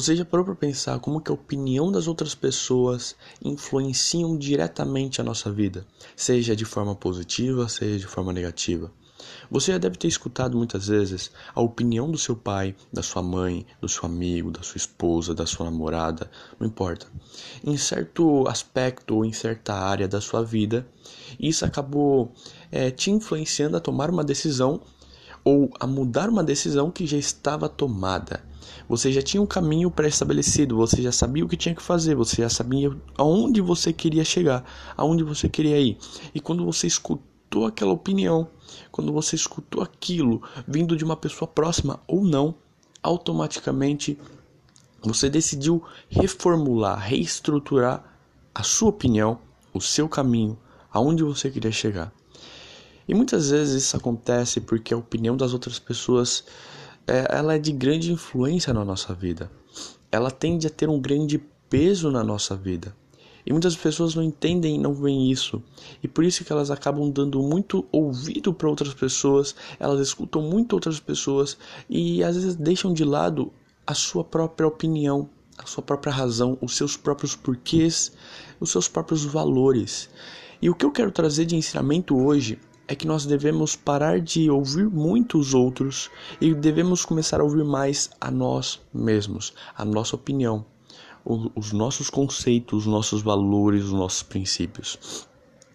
Você já parou para pensar como que a opinião das outras pessoas influenciam diretamente a nossa vida, seja de forma positiva, seja de forma negativa? Você já deve ter escutado muitas vezes a opinião do seu pai, da sua mãe, do seu amigo, da sua esposa, da sua namorada, não importa. Em certo aspecto ou em certa área da sua vida, isso acabou é, te influenciando a tomar uma decisão ou a mudar uma decisão que já estava tomada. Você já tinha um caminho pré-estabelecido, você já sabia o que tinha que fazer, você já sabia aonde você queria chegar, aonde você queria ir. E quando você escutou aquela opinião, quando você escutou aquilo vindo de uma pessoa próxima ou não, automaticamente você decidiu reformular, reestruturar a sua opinião, o seu caminho, aonde você queria chegar. E muitas vezes isso acontece porque a opinião das outras pessoas é, ela é de grande influência na nossa vida. Ela tende a ter um grande peso na nossa vida. E muitas pessoas não entendem e não veem isso. E por isso que elas acabam dando muito ouvido para outras pessoas, elas escutam muito outras pessoas e às vezes deixam de lado a sua própria opinião, a sua própria razão, os seus próprios porquês, os seus próprios valores. E o que eu quero trazer de ensinamento hoje é que nós devemos parar de ouvir muito os outros e devemos começar a ouvir mais a nós mesmos, a nossa opinião, os nossos conceitos, os nossos valores, os nossos princípios.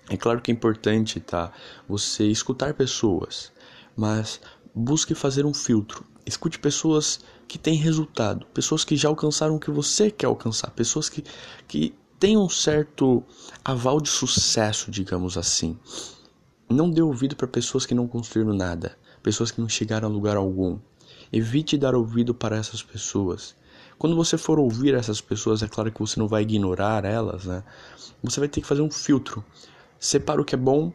É claro que é importante, tá? Você escutar pessoas, mas busque fazer um filtro. Escute pessoas que têm resultado, pessoas que já alcançaram o que você quer alcançar, pessoas que, que têm um certo aval de sucesso, digamos assim. Não dê ouvido para pessoas que não construíram nada, pessoas que não chegaram a lugar algum. Evite dar ouvido para essas pessoas. Quando você for ouvir essas pessoas, é claro que você não vai ignorar elas, né? Você vai ter que fazer um filtro. Separa o que é bom,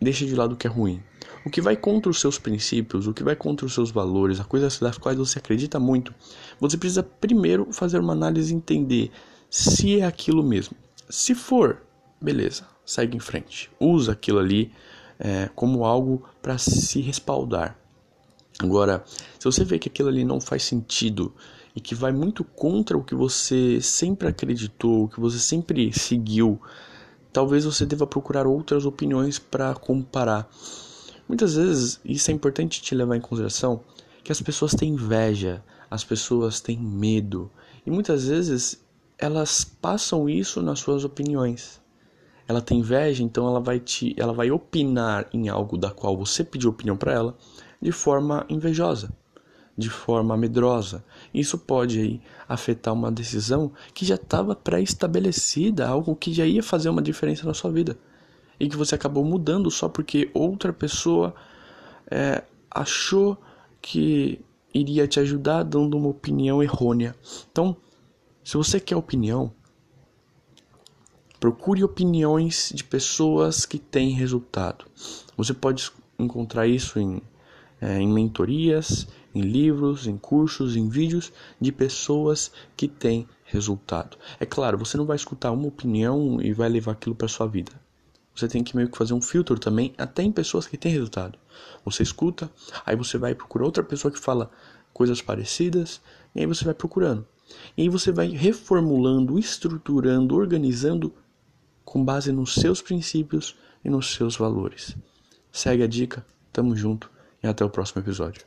deixa de lado o que é ruim. O que vai contra os seus princípios, o que vai contra os seus valores, as coisas das quais você acredita muito, você precisa primeiro fazer uma análise e entender se é aquilo mesmo. Se for, beleza, segue em frente. Usa aquilo ali é, como algo para se respaldar. Agora, se você vê que aquilo ali não faz sentido e que vai muito contra o que você sempre acreditou, o que você sempre seguiu, talvez você deva procurar outras opiniões para comparar. Muitas vezes, isso é importante te levar em consideração, que as pessoas têm inveja, as pessoas têm medo, e muitas vezes elas passam isso nas suas opiniões ela tem inveja, então ela vai te, ela vai opinar em algo da qual você pediu opinião para ela de forma invejosa, de forma medrosa. Isso pode aí afetar uma decisão que já estava pré-estabelecida, algo que já ia fazer uma diferença na sua vida e que você acabou mudando só porque outra pessoa é, achou que iria te ajudar dando uma opinião errônea. Então, se você quer opinião, Procure opiniões de pessoas que têm resultado. Você pode encontrar isso em, é, em mentorias, em livros, em cursos, em vídeos de pessoas que têm resultado. É claro, você não vai escutar uma opinião e vai levar aquilo para sua vida. Você tem que meio que fazer um filtro também, até em pessoas que têm resultado. Você escuta, aí você vai procurar outra pessoa que fala coisas parecidas, e aí você vai procurando. E aí você vai reformulando, estruturando, organizando com base nos seus princípios e nos seus valores. Segue a dica, tamo junto e até o próximo episódio.